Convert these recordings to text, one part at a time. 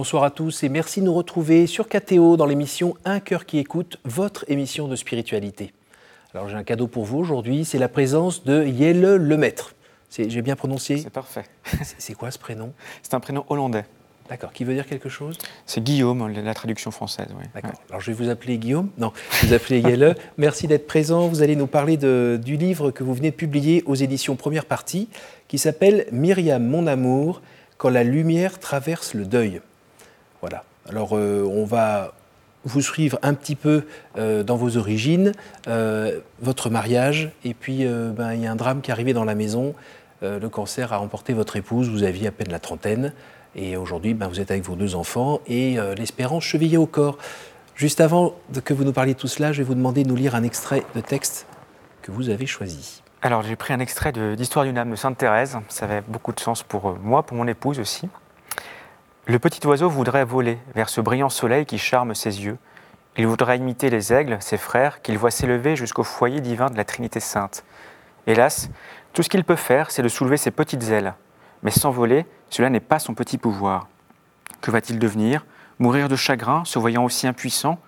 Bonsoir à tous et merci de nous retrouver sur KTO dans l'émission Un cœur qui écoute, votre émission de spiritualité. Alors j'ai un cadeau pour vous aujourd'hui, c'est la présence de Yelle Lemaître. J'ai bien prononcé C'est parfait. C'est quoi ce prénom? C'est un prénom hollandais. D'accord, qui veut dire quelque chose? C'est Guillaume, la traduction française. Oui. D'accord. Alors je vais vous appeler Guillaume. Non, vous appelez Yelle. Merci d'être présent. Vous allez nous parler de, du livre que vous venez de publier aux éditions Première Partie, qui s'appelle Myriam, mon amour, quand la lumière traverse le deuil. Voilà. Alors euh, on va vous suivre un petit peu euh, dans vos origines, euh, votre mariage, et puis ben, il y a un drame qui est arrivé dans la maison. le cancer a emporté votre épouse, vous aviez à peine la trentaine. Et aujourd'hui, ben, vous êtes avec vos deux enfants et l'espérance chevillée au corps. Juste avant que vous nous parliez de tout cela, je vais vous demander de nous lire un extrait de texte que vous avez choisi. Alors j'ai pris un extrait d'Histoire d'une âme de Sainte Thérèse. Ça avait beaucoup de sens pour moi, pour mon épouse aussi. Le petit oiseau voudrait voler vers ce brillant soleil qui charme ses yeux. Il voudrait imiter les aigles, ses frères, qu'il voit s'élever jusqu'au foyer divin de la Trinité sainte. Hélas, tout ce qu'il peut faire, c'est de soulever ses petites ailes. Mais s'envoler, cela n'est pas son petit pouvoir. Que va-t-il devenir? Mourir de chagrin, se voyant aussi impuissant?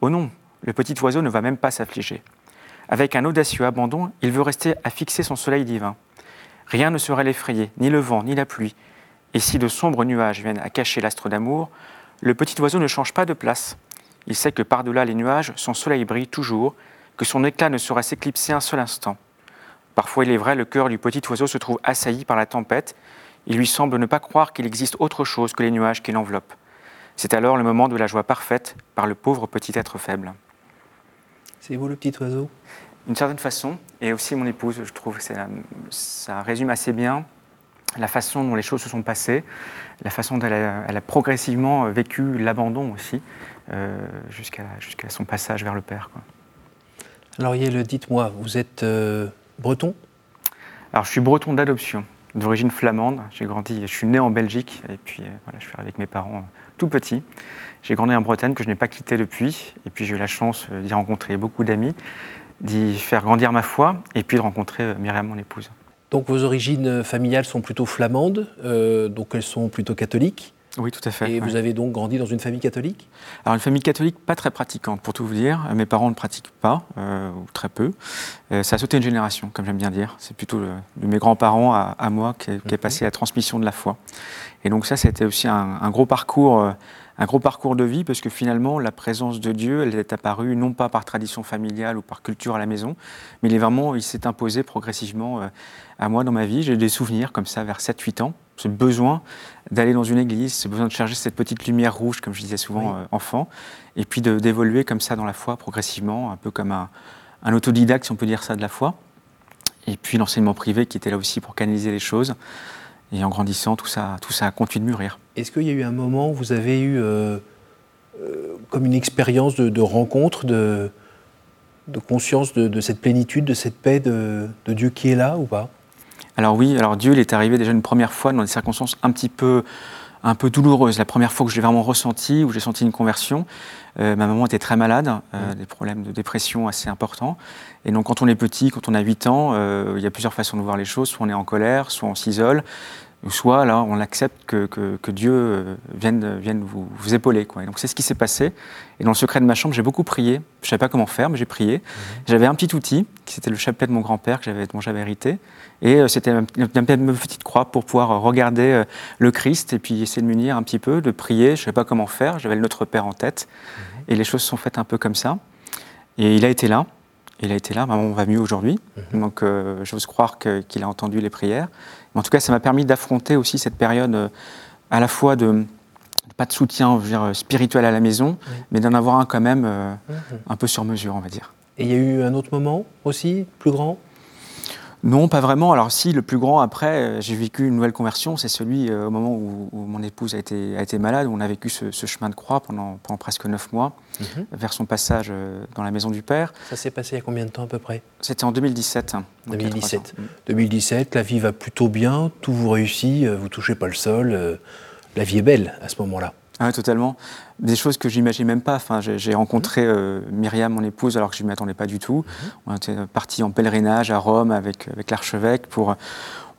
Oh non, le petit oiseau ne va même pas s'affliger. Avec un audacieux abandon, il veut rester à fixer son soleil divin. Rien ne saurait l'effrayer, ni le vent, ni la pluie. Et si de sombres nuages viennent à cacher l'astre d'amour, le petit oiseau ne change pas de place. Il sait que par-delà les nuages, son soleil brille toujours, que son éclat ne saurait s'éclipser un seul instant. Parfois, il est vrai, le cœur du petit oiseau se trouve assailli par la tempête, il lui semble ne pas croire qu'il existe autre chose que les nuages qui l'enveloppent. C'est alors le moment de la joie parfaite par le pauvre petit être faible. C'est vous le petit oiseau? D'une certaine façon, et aussi mon épouse, je trouve que ça résume assez bien la façon dont les choses se sont passées, la façon dont elle a, progressivement vécu l'abandon aussi, euh, jusqu'à son passage vers le Père. Quoi. Alors Yael, dites-moi, vous êtes euh, breton? Alors je suis breton d'adoption d'origine flamande. J'ai grandi, je suis né en Belgique et puis euh, voilà, je suis avec mes parents euh, tout petits. J'ai grandi en Bretagne que je n'ai pas quitté depuis et puis j'ai eu la chance euh, d'y rencontrer beaucoup d'amis, d'y faire grandir ma foi et puis de rencontrer Myriam, mon épouse. Donc vos origines familiales sont plutôt flamandes, donc elles sont plutôt catholiques oui, tout à fait. Et vous avez donc grandi dans une famille catholique? Alors une famille catholique pas très pratiquante, pour tout vous dire. Mes parents ne pratiquent pas, euh, ou très peu. Euh, ça a sauté une génération, comme j'aime bien dire. C'est plutôt de mes grands-parents à, moi qui, est, passé la transmission de la foi. Et donc ça, c'était aussi un, gros parcours, euh, un gros parcours de vie, parce que finalement, la présence de Dieu, elle est apparue non pas par tradition familiale ou par culture à la maison, mais il est vraiment, il s'est imposé progressivement à moi dans ma vie. J'ai des souvenirs comme ça vers 7-8 ans ce besoin d'aller dans une église, ce besoin de charger cette petite lumière rouge, comme je disais souvent euh, enfant, et puis d'évoluer comme ça dans la foi progressivement, un peu comme un, autodidacte, si on peut dire ça, de la foi. Et puis l'enseignement privé qui était là aussi pour canaliser les choses. Et en grandissant, tout ça, tout ça a continué de mûrir. Est-ce qu'il y a eu un moment où vous avez eu euh, euh, comme une expérience de, rencontre, de, de conscience de, cette plénitude, de cette paix de Dieu qui est là ou pas? Alors oui, alors Dieu, il est arrivé déjà une première fois dans des circonstances un petit peu un peu douloureuse. La première fois que je l'ai vraiment ressenti, où j'ai senti une conversion, euh, ma maman était très malade, euh, mmh. des problèmes de dépression assez importants. Et donc quand on est petit, quand on a 8 ans, euh, il y a plusieurs façons de voir les choses. Soit on est en colère, soit on s'isole, soit là on accepte que, que, Dieu vienne, vienne vous, vous, épauler. Quoi. Et donc c'est ce qui s'est passé. Et dans le secret de ma chambre, j'ai beaucoup prié. Je ne savais pas comment faire, mais j'ai prié. Mmh. J'avais un petit outil, qui c'était le chapelet de mon grand-père que j'avais, dont j'avais hérité. Et euh, c'était une, petite croix pour pouvoir regarder euh, le Christ et puis essayer de m'unir un petit peu, de prier. Je ne savais pas comment faire, j'avais le Notre Père en tête. Mhm. Et les choses se sont faites un peu comme ça. Et il a été là. Il a été là, maman va mieux aujourd'hui. Mhm. Donc euh, j'ose croire qu'il a entendu les prières. Mais en tout cas, ça m'a permis d'affronter aussi cette période à la fois de pas de soutien dire, spirituel à la maison, mais d'en avoir un quand même mhm. un peu sur mesure, on va dire. Et il y a eu un autre moment aussi, plus grand? Non, pas vraiment. Alors si, le plus grand après, euh, j'ai vécu une nouvelle conversion, c'est celui euh, au moment où, mon épouse a été, a été malade, où on a vécu ce, chemin de croix pendant, pendant presque neuf mois, mhm. vers son passage euh, dans la maison du Père. Ça s'est passé il y a combien de temps à peu près? C'était en 2017. 2017. 2017, la vie va plutôt bien, tout vous réussit, vous touchez pas le sol, la vie est belle à ce moment-là. Ah, totalement. Des choses que j'imaginais même pas. Enfin, j'ai rencontré euh, Myriam, mon épouse, alors que je ne m'y attendais pas du tout. Mhm. On était partis en pèlerinage à Rome avec, avec l'archevêque pour.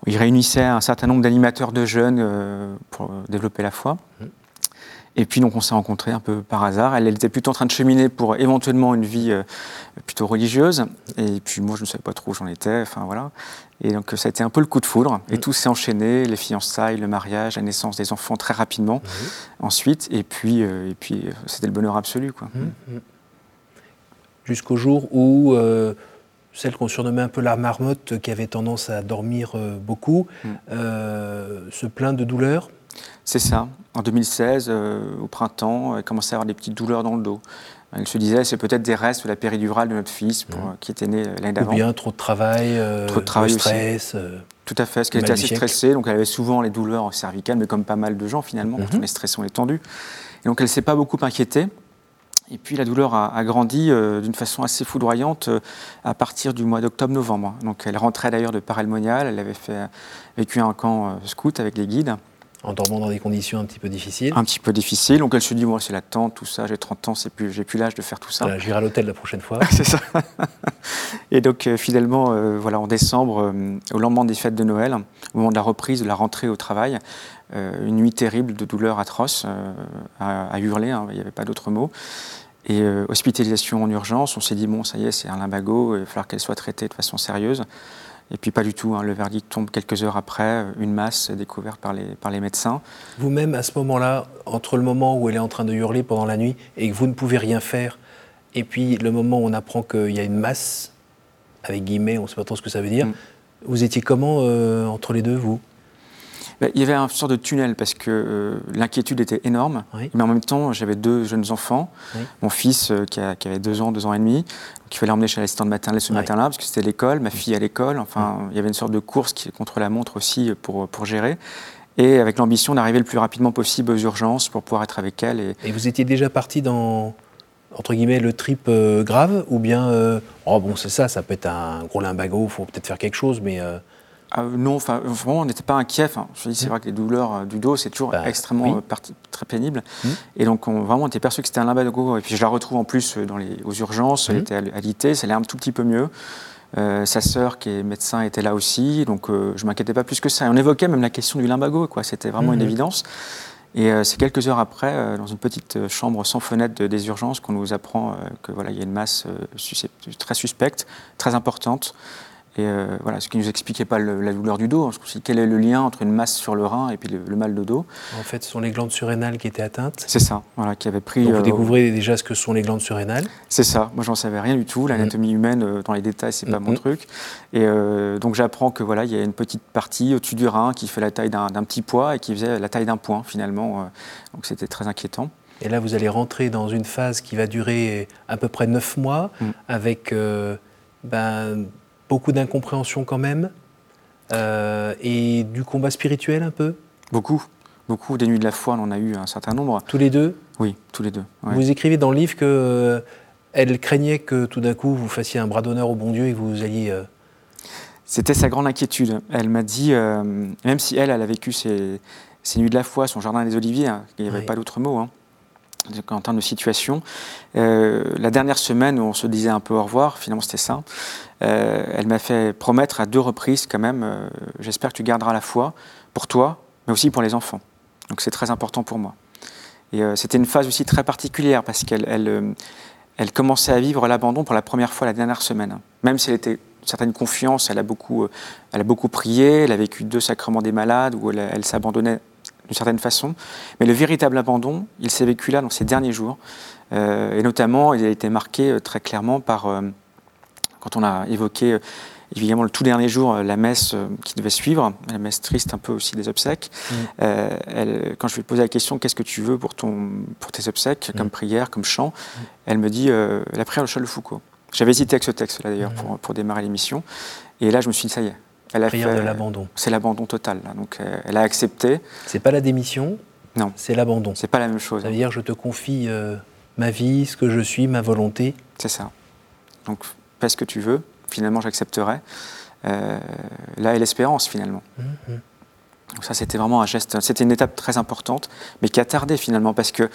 Il réunissait un certain nombre d'animateurs de jeunes euh, pour développer la foi. Mhm. Et puis donc on s'est rencontrés un peu par hasard. Elle, elle, était plutôt en train de cheminer pour éventuellement une vie euh, plutôt religieuse. Et puis moi je ne savais pas trop où j'en étais. Enfin voilà. Et donc ça a été un peu le coup de foudre. Et mm. tout s'est enchaîné, les fiançailles, le mariage, la naissance des enfants très rapidement ensuite. Et puis, euh, et puis c'était le bonheur absolu. Quoi. Mm, mm. Jusqu'au jour où celle qu'on surnommait un peu la marmotte, qui avait tendance à dormir beaucoup, se plaint de douleurs? C'est ça. En 2016, euh, au printemps, elle commençait à avoir des petites douleurs dans le dos. Elle se disait, c'est peut-être des restes de la péridurale de notre fils mmh. qui était né l'année d'avant. Ou bien trop de travail, euh, trop de travail stress. Euh, Tout à fait, parce qu'elle était assez stressée, donc elle avait souvent les douleurs cervicales, mais comme pas mal de gens finalement, quand mmh. on est stressé, on est tendu. Et donc elle ne s'est pas beaucoup inquiétée. Et puis la douleur a, grandi d'une façon assez foudroyante à partir du mois d'octobre-novembre. Donc elle rentrait d'ailleurs de Parelmonial, elle avait fait, vécu un camp scout avec les guides en dormant dans des conditions un petit peu difficiles. Un petit peu difficiles. Donc elle se dit, moi, c'est la tente, tout ça, j'ai 30 ans, c'est plus, j'ai plus l'âge de faire tout ça. Voilà, J'irai à l'hôtel la prochaine fois. c'est ça. et donc euh, finalement, euh, voilà, en décembre, euh, au lendemain des fêtes de Noël, au moment de la reprise, de la rentrée au travail, une nuit terrible de douleur atroce, à, hurler, hein, il n'y avait pas d'autre mot. Et hospitalisation en urgence, on s'est dit, bon, ça y est, c'est un limbago, il va falloir qu'elle soit traitée de façon sérieuse. Et puis pas du tout, hein. le verdict tombe quelques heures après, une masse découverte par les, par les médecins. Vous-même, à ce moment-là, entre le moment où elle est en train de hurler pendant la nuit et que vous ne pouvez rien faire, et puis le moment où on apprend qu'il y a une masse, avec guillemets, on ne sait pas trop ce que ça veut dire, mm. vous étiez comment euh, entre les deux, vous? Il y avait un sort de tunnel parce que euh, l'inquiétude était énorme. Mais en même temps, j'avais deux jeunes enfants. Mon fils euh, qui, avait deux ans, deux ans et demi. Donc il fallait emmener chez l'assistante maternelle ce matin-là parce que c'était l'école, ma fille à l'école. Enfin, il y avait une sorte de course qui, contre la montre aussi pour, pour gérer. Et avec l'ambition d'arriver le plus rapidement possible aux urgences pour pouvoir être avec elle. Et, vous étiez déjà parti dans entre guillemets, le trip euh, grave ou bien, oh bon, c'est ça, ça peut être un gros limbago, il faut peut-être faire quelque chose, mais. Ah, non, enfin, vraiment, on n'était pas inquiet. je dis, c'est mmh. vrai que les douleurs euh, du dos, c'est toujours bah, extrêmement euh, très pénible. Mmh. Et donc, on, vraiment, on était perçu que c'était un lumbago. Et puis, je la retrouve en plus euh, dans les, aux urgences. Elle mmh. était à, l'IT, ça allait un tout petit peu mieux. sa sœur, qui est médecin, était là aussi. Donc, je ne m'inquiétais pas plus que ça. Et on évoquait même la question du lumbago, quoi. C'était vraiment une évidence. Et c'est quelques heures après, dans une petite chambre sans fenêtre des urgences, qu'on nous apprend que voilà, il y a une masse très suspecte, très importante. Et euh, voilà, ce qui ne nous expliquait pas la douleur du dos. Hein. quel est le lien entre une masse sur le rein et puis le, mal de dos En fait, ce sont les glandes surrénales qui étaient atteintes. C'est ça, voilà, qui avait pris. Donc vous euh, découvrez déjà ce que sont les glandes surrénales. C'est ça. Moi, j'en savais rien du tout. L'anatomie mm. humaine, euh, dans les détails, c'est pas mon truc. Et donc j'apprends que voilà, il y a une petite partie au-dessus du rein qui fait la taille d'un petit poids et qui faisait la taille d'un point finalement. donc c'était très inquiétant. Et là, vous allez rentrer dans une phase qui va durer à peu près neuf mois, mm. avec ben, beaucoup d'incompréhension quand même, euh, et du combat spirituel un peu? Beaucoup, beaucoup. Des nuits de la foi, on en a eu un certain nombre. Tous les deux? Oui, tous les deux. Vous écrivez dans le livre que euh, elle craignait que tout d'un coup vous fassiez un bras d'honneur au bon Dieu et que vous alliez. Euh, C'était sa grande inquiétude. Elle m'a dit, même si elle, elle a vécu ses, nuits de la foi, son jardin des Oliviers, hein, il n'y avait pas d'autre mot. Hein, en termes de situation. la dernière semaine où on se disait un peu au revoir, finalement c'était ça, elle m'a fait promettre à deux reprises quand même, euh, j'espère que tu garderas la foi pour toi, mais aussi pour les enfants. Donc c'est très important pour moi. Et euh, c'était une phase aussi très particulière parce qu'elle elle, commençait à vivre l'abandon pour la première fois la dernière semaine. Même si elle était certaine confiance, elle a beaucoup, elle a beaucoup prié, elle a vécu deux sacrements des malades où elle, s'abandonnait d'une certaine façon. Mais le véritable abandon, il s'est vécu là dans ces derniers jours. et notamment, il a été marqué très clairement par quand on a évoqué euh, évidemment le tout dernier jour euh, la messe euh, qui devait suivre, la messe triste un peu aussi des obsèques. Mm. elle, quand je lui ai posé la question qu'est-ce que tu veux pour, ton, pour tes obsèques, mm. comme prière, comme chant, mm. elle me dit la prière de Charles de Foucault. J'avais hésité avec ce texte-là d'ailleurs pour, pour, démarrer l'émission. Et là, je me suis dit ça y est. Elle a prière de l'abandon. C'est l'abandon total. Donc elle a accepté. C'est pas la démission. Non. C'est l'abandon. C'est pas la même chose. Ça veut dire je te confie ma vie, ce que je suis, ma volonté. C'est ça. Donc ce que tu veux, finalement j'accepterai. Euh, là est l'espérance finalement. Mhm. ça c'était vraiment un geste, c'était une étape très importante, mais qui a tardé finalement parce que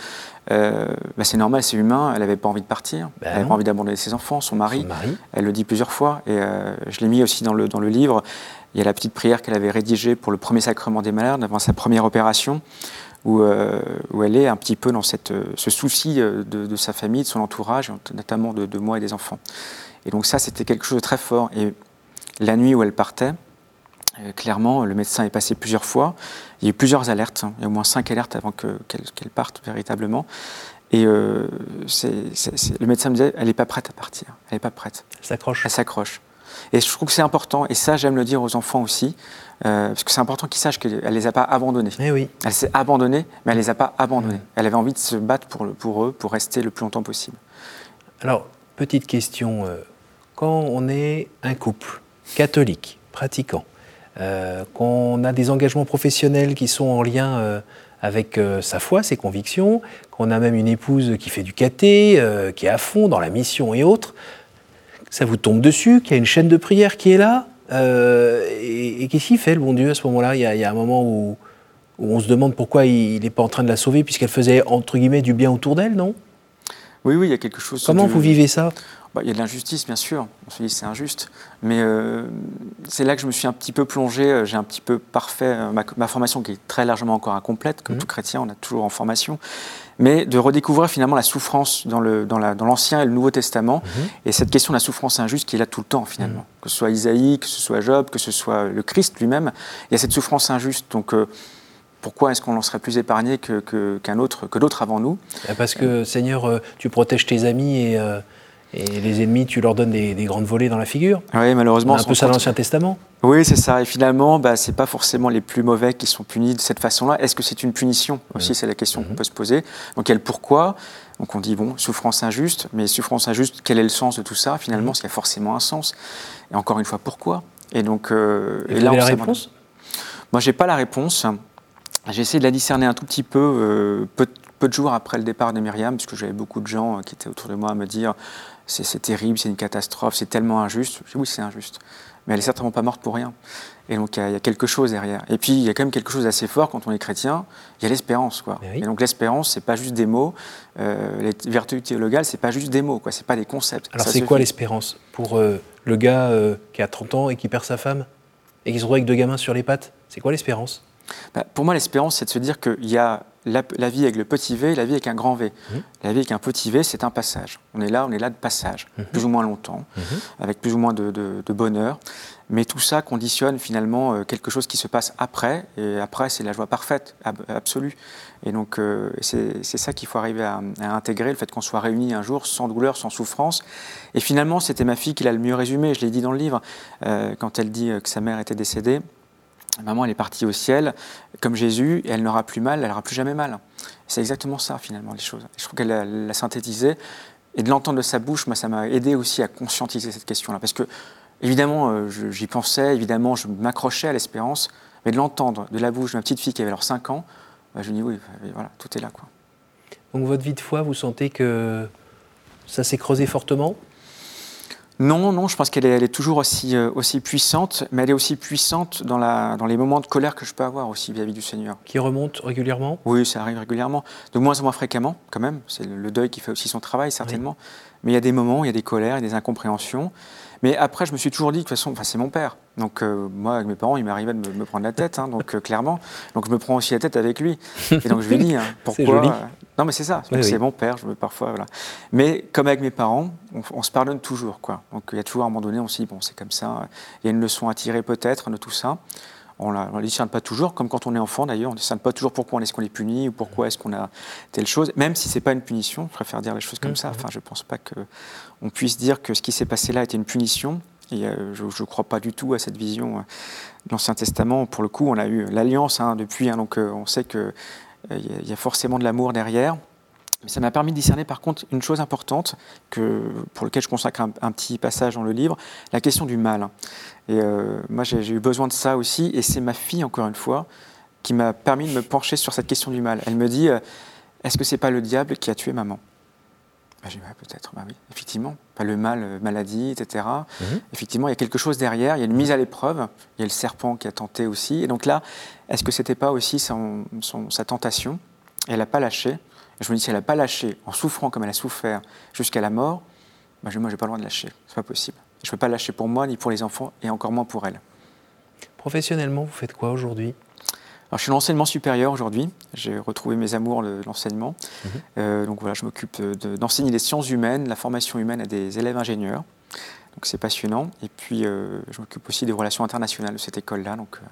euh, bah, c'est normal, c'est humain, elle n'avait pas envie de partir, ben elle n'avait pas envie d'abandonner ses enfants, son mari, elle le dit plusieurs fois, et euh, je l'ai mis aussi dans le, dans le livre, il y a la petite prière qu'elle avait rédigée pour le premier sacrement des malades, avant sa première opération, où, où, elle est un petit peu dans cette, ce souci de, sa famille, de son entourage, notamment de, de moi et des enfants. Et donc ça, c'était quelque chose de très fort. Et la nuit où elle partait, euh, clairement, le médecin est passé plusieurs fois. Il y a eu plusieurs alertes. Hein. Il y a au moins cinq alertes avant qu'elle parte véritablement. Et euh, le médecin me disait, elle n'est pas prête à partir. Elle n'est pas prête. Elle s'accroche. Elle s'accroche. Et je trouve que c'est important, et ça j'aime le dire aux enfants aussi, euh, parce que c'est important qu'ils sachent qu'elle ne les a pas abandonnés. Eh oui. Elle s'est abandonnée, mais elle ne les a pas abandonnés. Mmh. Elle avait envie de se battre pour, pour eux, pour rester le plus longtemps possible. Alors, petite question, quand on est un couple catholique, pratiquant, euh, qu'on a des engagements professionnels qui sont en lien euh, avec euh, sa foi, ses convictions, qu'on a même une épouse qui fait du caté, qui est à fond dans la mission et autres, ça vous tombe dessus, qu'il y a une chaîne de prière qui est là, et, qu'est-ce qu'il fait le bon Dieu à ce moment-là? Il, y a un moment où, on se demande pourquoi il n'est pas en train de la sauver puisqu'elle faisait entre guillemets du bien autour d'elle, non? Oui, oui, il y a quelque chose. Comment vous vivez ça? Bah, il y a de l'injustice, bien sûr. On se dit c'est injuste. Mais euh, c'est là que je me suis un petit peu plongé. Euh, j'ai un petit peu parfait euh, ma, formation qui est très largement encore incomplète. Comme mmh. tout chrétien, on a toujours en formation. Mais de redécouvrir finalement la souffrance dans l'Ancien dans et le Nouveau Testament. Mmh. Et cette question de la souffrance injuste qui est là tout le temps finalement. Mmh. Que ce soit Isaïe, que ce soit Job, que ce soit le Christ lui-même. Il y a cette souffrance injuste. Donc pourquoi est-ce qu'on en serait plus épargné que, qu'un autre, que d'autres avant nous Parce que Seigneur, tu protèges tes amis et et les ennemis, tu leur donnes des, grandes volées dans la figure. Oui, malheureusement. C'est un peu ça l'Ancien Testament. Oui, c'est ça. Et finalement, bah, ce n'est pas forcément les plus mauvais qui sont punis de cette façon-là. Est-ce que c'est une punition Aussi, c'est la question qu'on mhm. peut se poser. Donc, il y a le pourquoi. Donc, on dit, bon, souffrance injuste. Mais souffrance injuste, quel est le sens de tout ça? Finalement, parce qu'il y a forcément un sens? Et encore une fois, pourquoi? Et donc. Euh, et, là, la réponse? Moi, je n'ai pas la réponse. J'ai essayé de la discerner un tout petit peu, euh, peu, peu, de jours après le départ de Myriam, puisque j'avais beaucoup de gens euh, qui étaient autour de moi à me dire c'est terrible, c'est une catastrophe, c'est tellement injuste. Je dis, oui, c'est injuste. Mais elle n'est certainement pas morte pour rien. Et donc, il y, a quelque chose derrière. Et puis, il y a quand même quelque chose d'assez fort quand on est chrétien. Il y a l'espérance, quoi. Et donc, l'espérance, c'est pas juste des mots. Euh, les vertus théologales, c'est pas juste des mots, quoi. C'est pas des concepts. Alors, c'est quoi l'espérance pour euh, le gars qui a 30 ans et qui perd sa femme et qui se retrouve avec deux gamins sur les pattes? C'est quoi l'espérance? Bah, Pour moi, l'espérance, c'est de se dire qu'il y a la, vie avec le petit v, la vie avec un grand V. Mmh. La vie avec un petit v, c'est un passage. On est là, on est là de passage, mmh. plus ou moins longtemps, mmh. avec plus ou moins de, bonheur. Mais tout ça conditionne finalement euh, quelque chose qui se passe après, et après, c'est la joie parfaite, absolue. Et donc, euh, c'est ça qu'il faut arriver à, intégrer, le fait qu'on soit réunis un jour sans douleur, sans souffrance. Et finalement, c'était ma fille qui l'a le mieux résumé, je l'ai dit dans le livre, euh, quand elle dit que sa mère était décédée. Maman, elle est partie au ciel, comme Jésus, et elle n'aura plus mal, elle n'aura plus jamais mal. C'est exactement ça, finalement, les choses. Je trouve qu'elle l'a synthétisé. Et de l'entendre de sa bouche, moi, ça m'a aidé aussi à conscientiser cette question-là. Parce que, évidemment, euh, j'y pensais, évidemment, je m'accrochais à l'espérance, mais de l'entendre de la bouche de ma petite fille qui avait alors 5 ans, bah, je me dis oui, voilà, tout est là. Quoi. Donc, votre vie de foi, vous sentez que ça s'est creusé fortement? Non, non, je pense qu'elle est, toujours aussi, euh, aussi puissante, mais elle est aussi puissante dans, la, dans les moments de colère que je peux avoir aussi vis-à-vis du Seigneur. Qui remonte régulièrement? Oui, ça arrive régulièrement. De moins en moins fréquemment, quand même. C'est le deuil qui fait aussi son travail, certainement. Mais il y a des moments, il y a des colères, il y a des incompréhensions. Mais après, je me suis toujours dit, de toute façon, c'est mon père. Donc, euh, moi, avec mes parents, il m'arrivait de me, prendre la tête, hein, donc euh, clairement. Donc, je me prends aussi la tête avec lui. Et donc, je lui dis, hein, pourquoi. Joli. Euh, non, mais c'est ça. c'est mon père, je veux parfois. Voilà. Mais comme avec mes parents, on, se pardonne toujours, quoi. Donc, il y a toujours, à un moment donné, on se dit, bon, c'est comme ça. Il y a une leçon à tirer, peut-être, de tout ça on ne discerne pas toujours, comme quand on est enfant d'ailleurs, on ne discerne pas toujours pourquoi est-ce qu'on est puni ou pourquoi est-ce qu'on a telle chose, même si ce n'est pas une punition, je préfère dire les choses comme mmh, ça, mmh. enfin je ne pense pas qu'on puisse dire que ce qui s'est passé là était une punition, et euh, je ne crois pas du tout à cette vision euh, de l'Ancien Testament, pour le coup on a eu l'alliance hein, depuis, hein, donc euh, on sait qu'il y a forcément de l'amour derrière, mais ça m'a permis de discerner par contre une chose importante que, pour laquelle je consacre un, petit passage dans le livre, la question du mal. Et euh, moi j'ai eu besoin de ça aussi, et c'est ma fille encore une fois qui m'a permis de me pencher sur cette question du mal. Elle me dit, euh, est-ce que c'est pas le diable qui a tué maman? Bah, J'ai dit, peut-être, bah oui, effectivement, pas le mal, euh, maladie, etc. Mhm. Effectivement, il y a quelque chose derrière, il y a une mise à l'épreuve, il y a le serpent qui a tenté aussi, et donc là, est-ce que c'était pas aussi sa tentation? Elle n'a pas lâché, je me dis, si elle n'a pas lâché, en souffrant comme elle a souffert jusqu'à la mort, bah, moi, je n'ai pas le droit de lâcher. Ce n'est pas possible. Je ne peux pas lâcher pour moi, ni pour les enfants, et encore moins pour elle. Professionnellement, vous faites quoi aujourd'hui? Alors, je suis dans l'enseignement supérieur aujourd'hui. J'ai retrouvé mes amours de l'enseignement. Mhm. Euh, donc voilà, je m'occupe d'enseigner les sciences humaines, la formation humaine à des élèves ingénieurs. Donc c'est passionnant. Et puis euh, je m'occupe aussi des relations internationales de cette école-là. Donc euh,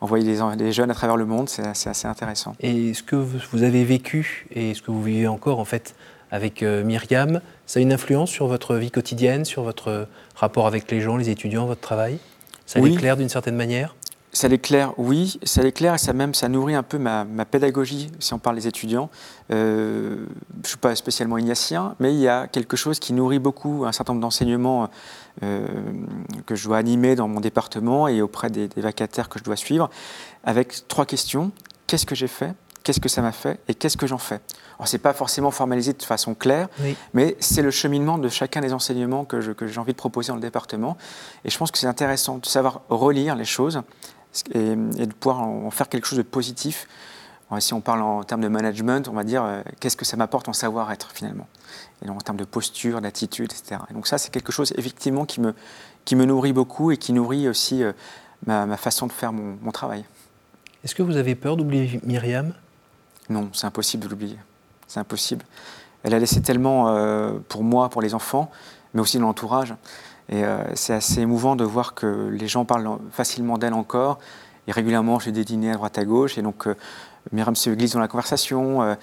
envoyer les, jeunes à travers le monde, c'est assez, intéressant. Et ce que vous avez vécu et ce que vous vivez encore en fait avec Myriam, ça a une influence sur votre vie quotidienne, sur votre rapport avec les gens, les étudiants, votre travail? Ça oui. l'éclaire d'une certaine manière? Ça l'éclaire, oui, ça l'éclaire et ça même ça nourrit un peu ma, pédagogie, si on parle des étudiants. Euh, je ne suis pas spécialement ignatien, mais il y a quelque chose qui nourrit beaucoup un certain nombre d'enseignements euh, que je dois animer dans mon département et auprès des, vacataires que je dois suivre, avec trois questions. Qu'est-ce que j'ai fait? Qu'est-ce que ça m'a fait? Et qu'est-ce que j'en fais? Alors, ce n'est pas forcément formalisé de façon claire, mais c'est le cheminement de chacun des enseignements que j'ai envie de proposer dans le département. Et je pense que c'est intéressant de savoir relire les choses et, de pouvoir en faire quelque chose de positif. si on parle en termes de management, on va dire euh, qu'est-ce que ça m'apporte en savoir-être finalement, et en termes de posture, d'attitude, etc. Et donc ça, c'est quelque chose effectivement qui me, qui me nourrit beaucoup et qui nourrit aussi euh, ma, façon de faire mon, mon travail. Est-ce que vous avez peur d'oublier Myriam? Non, c'est impossible de l'oublier. C'est impossible. Elle a laissé tellement euh, pour moi, pour les enfants, mais aussi dans l'entourage. Et euh, c'est assez émouvant de voir que les gens parlent facilement d'elle encore. Et régulièrement, j'ai des dîners à droite à gauche. Et donc, euh, Myriam se glisse dans la conversation. Euh,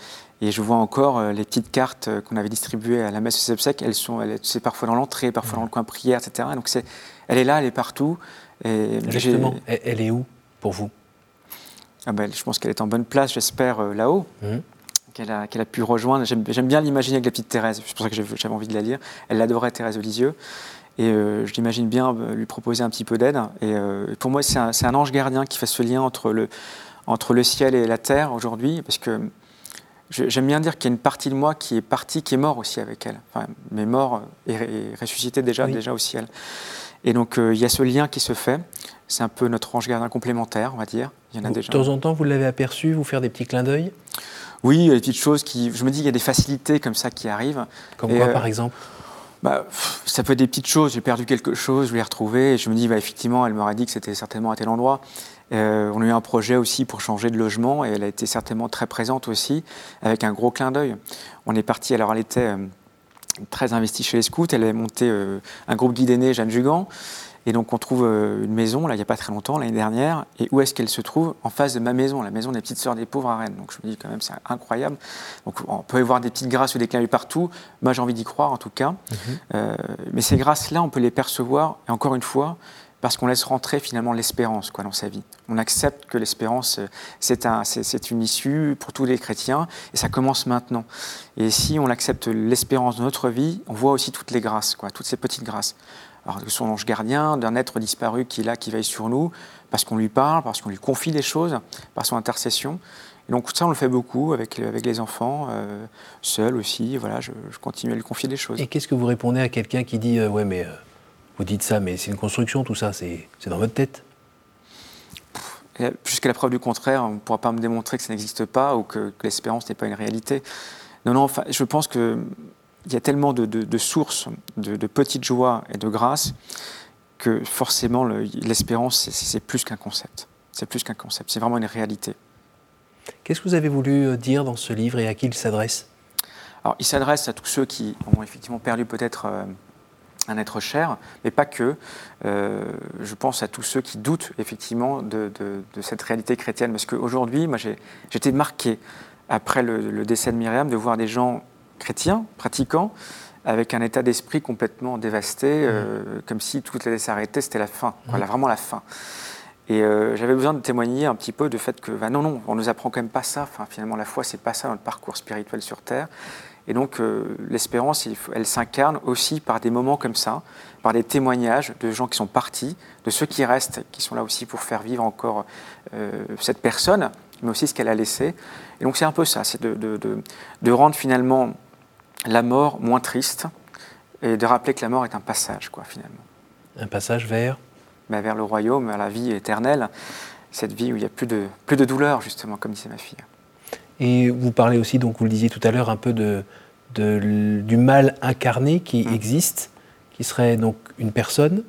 et je vois encore les petites cartes qu'on avait distribuées à la messe de Sebsec. Elles sont, c'est parfois dans l'entrée, parfois dans le coin prière, etc. Donc, c'est, elle est là, elle est partout. Et Justement, elle est où pour vous? Ah ben, Je pense qu'elle est en bonne place, j'espère, là-haut. Mmh. Qu'elle a, pu rejoindre. J'aime, bien l'imaginer avec la petite Thérèse. C'est pour ça que j'avais envie de la lire. Elle l'adorait, Thérèse de Lisieux. Et euh, je l'imagine bien euh, lui proposer un petit peu d'aide. Et euh, pour moi, c'est un, ange gardien qui fait ce lien entre le, entre le ciel et la terre aujourd'hui, parce que j'aime bien dire qu'il y a une partie de moi qui est partie, qui est mort aussi avec elle, enfin, mais mort et, ressuscité déjà, déjà au ciel. Et donc il y a ce lien qui se fait. C'est un peu notre ange gardien complémentaire, on va dire. Il y en a déjà. De temps en temps, vous l'avez aperçu, vous faire des petits clins d'œil? Oui, il y a des petites choses qui. Je me dis qu'il y a des facilités comme ça qui arrivent. Comme quoi, par exemple? Bah, ça peut être des petites choses. J'ai perdu quelque chose, je l'ai retrouvé. Et je me dis, bah, effectivement, elle m'aurait dit que c'était certainement à tel endroit. Euh, on a eu un projet aussi pour changer de logement et elle a été certainement très présente aussi, avec un gros clin d'œil. On est parti, alors elle était euh, très investie chez les scouts. Elle a monté euh, un groupe guide aîné, Jeanne Jugan. Et donc on trouve euh, une maison, là, il n'y a pas très longtemps, l'année dernière. Et où est-ce qu'elle se trouve? En face de ma maison, la maison des petites sœurs des pauvres à Rennes. Donc je me dis quand même, c'est incroyable. Donc on peut y voir des petites grâces ou des clins partout. Moi, j'ai envie d'y croire, en tout cas. Mhm. Euh, mais ces grâces-là, on peut les percevoir, et encore une fois, parce qu'on laisse rentrer finalement l'espérance quoi, dans sa vie. On accepte que l'espérance, euh, c'est un, une issue pour tous les chrétiens, et ça commence maintenant. Et si on accepte l'espérance de notre vie, on voit aussi toutes les grâces, quoi, toutes ces petites grâces alors, son ange gardien, d'un être disparu qui est là, qui veille sur nous, parce qu'on lui parle, parce qu'on lui confie des choses, par son intercession. Et donc ça, on le fait beaucoup avec, avec les enfants, euh, seul aussi. Voilà, je, continue à lui confier des choses. Et qu'est-ce que vous répondez à quelqu'un qui dit euh, Ouais, mais euh, vous dites ça, mais c'est une construction, tout ça, c'est dans votre tête? Jusqu'à la preuve du contraire, on ne pourra pas me démontrer que ça n'existe pas ou que, que l'espérance n'est pas une réalité. Non, non, enfin, je pense que il y a tellement de, sources, de, petites joies et de grâces que forcément l'espérance, c'est plus qu'un concept. C'est plus qu'un concept, c'est vraiment une réalité. Qu'est-ce que vous avez voulu euh, dire dans ce livre et à qui il s'adresse? Alors, il s'adresse à tous ceux qui ont effectivement perdu peut-être euh, un être cher, mais pas que. Euh, je pense à tous ceux qui doutent effectivement de, cette réalité chrétienne, parce qu'aujourd'hui, moi, j'ai été marqué après le, le, décès de Myriam de voir des gens chrétiens, pratiquants, avec un état d'esprit complètement dévasté, euh, comme si tout allait s'arrêter, c'était la fin, voilà, vraiment la fin. Et euh, j'avais besoin de témoigner un petit peu du fait que, bah, non, non, on nous apprend quand même pas ça. Enfin, finalement, la foi, c'est pas ça notre parcours spirituel sur Terre. Et donc, euh, l'espérance, elle s'incarne aussi par des moments comme ça, par des témoignages de gens qui sont partis, de ceux qui restent, qui sont là aussi pour faire vivre encore cette personne, mais aussi ce qu'elle a laissé. Et donc, c'est un peu ça, c'est de, de, de, rendre finalement la mort moins triste et de rappeler que la mort est un passage, quoi, finalement. Un passage vers ben, Vers le royaume, vers la vie éternelle, cette vie où il n'y a plus de, plus de douleur, justement, comme disait ma fille. Et vous parlez aussi, donc vous le disiez tout à l'heure, un peu de, de, du mal incarné qui mmh. existe, qui serait donc une personne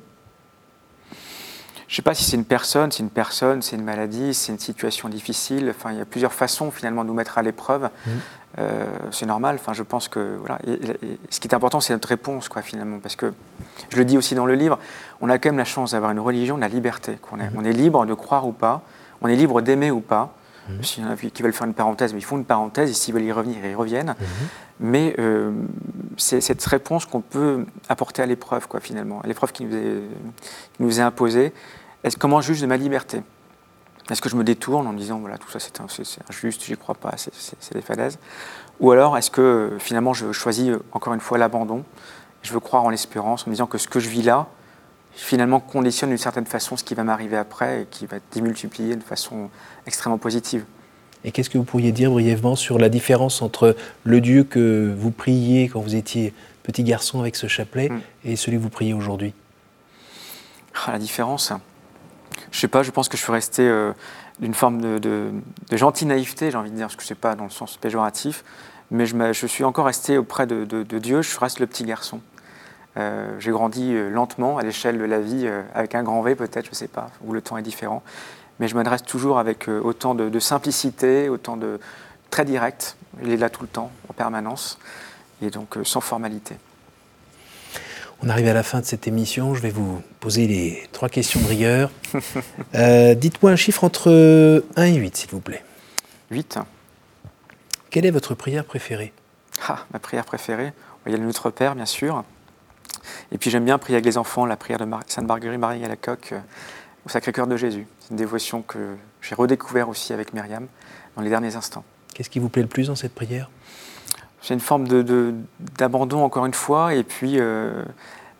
je ne sais pas si c'est une personne, c'est une personne, c'est une maladie, c'est une situation difficile. Enfin, il y a plusieurs façons finalement de nous mettre à l'épreuve. Mmh. Euh, c'est normal. Enfin, je pense que voilà. ce qui est important, c'est notre réponse, quoi, finalement, parce que je le dis aussi dans le livre, on a quand même la chance d'avoir une religion de la liberté. est, mmh. on est libre de croire ou pas, on est libre d'aimer ou pas. Mmh. S'il y en a qui veulent faire une parenthèse, mais ils font une parenthèse, et s'ils veulent y revenir, ils reviennent. Mais euh, c'est cette réponse qu'on peut apporter à l'épreuve, quoi, finalement, à l'épreuve qui, qui, nous est imposée. Est comment juge de ma liberté? Est-ce que je me détourne en disant, voilà, tout ça c'est injuste, j'y crois pas, c'est des falaises? Ou alors est-ce que finalement je choisis encore une fois l'abandon? Je veux croire en l'espérance en me disant que ce que je vis là, finalement conditionne d'une certaine façon ce qui va m'arriver après et qui va être démultiplié de façon extrêmement positive. Et qu'est-ce que vous pourriez dire brièvement sur la différence entre le Dieu que vous priez quand vous étiez petit garçon avec ce chapelet mm. et celui que vous priez aujourd'hui? Ah, La différence Je sais pas, je pense que je suis resté euh, d'une forme de, gentille naïveté, j'ai envie de dire, parce que je sais pas dans le sens péjoratif, mais je, suis encore resté auprès de, Dieu, je reste le petit garçon. Euh, j'ai grandi euh, lentement à l'échelle de la vie, avec un grand V peut-être, je sais pas, où le temps est différent mais je m'adresse toujours avec autant de, simplicité, autant de très direct. Il est là tout le temps, en permanence, et donc sans formalité. On arrive à la fin de cette émission. Je vais vous poser les trois questions de rigueur. Euh, dites-moi un chiffre entre 1 et 8, s'il vous plaît. 8. Quelle est votre prière préférée? Ah, Ma prière préférée Il y a le Notre Père, bien sûr. Et puis j'aime bien prier avec les enfants, la prière de Sainte Marguerite Marie à la coque au Sacré-Cœur de Jésus. C'est une dévotion que j'ai redécouvert aussi avec Myriam dans les derniers instants. Qu'est-ce qui vous plaît le plus dans cette prière? C'est une forme d'abandon, de, encore une fois, et puis euh,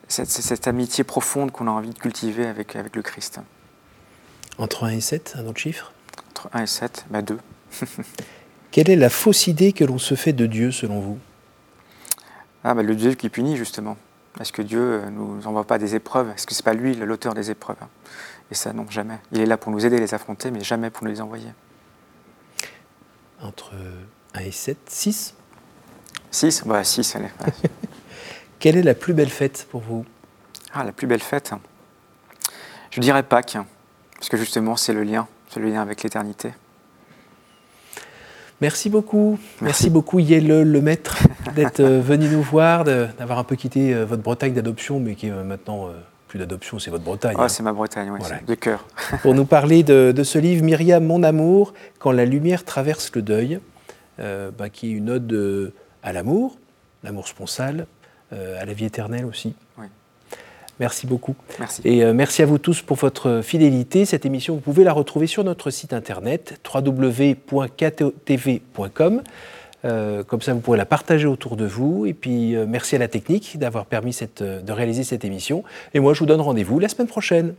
cette, amitié profonde qu'on a envie de cultiver avec, avec le Christ. Entre 1 et 7, un autre chiffre? Entre 1 et 7, bah 2. Quelle est la fausse idée que l'on se fait de Dieu selon vous? Ah, bah, Le Dieu qui punit, justement. Est-ce que Dieu ne nous envoie pas des épreuves Est-ce que ce n'est pas lui l'auteur des épreuves et ça, non, jamais. Il est là pour nous aider à les affronter, mais jamais pour nous les envoyer. Entre 1 et 7, 6 6 Bah 6, allez. Quelle est la plus belle fête pour vous? Ah, la plus belle fête Je dirais Pâques, parce que justement, c'est le lien, c'est le lien avec l'éternité. Merci beaucoup. Merci, beaucoup, Yelle le maître, d'être euh, venu nous voir, d'avoir un peu quitté euh, votre Bretagne d'adoption, mais qui est maintenant euh, d'adoption, c'est votre Bretagne. Ah, hein. c'est ma Bretagne, oui, de cœur. Pour nous parler de, ce livre, Myriam, mon amour, quand la lumière traverse le deuil, euh, bah, qui est une ode à l'amour, l'amour sponsal, euh, à la vie éternelle aussi. Merci beaucoup. Merci. Et euh, merci à vous tous pour votre fidélité. Cette émission, vous pouvez la retrouver sur notre site internet www.ktv.com. Euh, comme ça, vous pourrez la partager autour de vous. Et puis, euh, merci à la technique d'avoir permis cette, de réaliser cette émission. Et moi, je vous donne rendez-vous la semaine prochaine.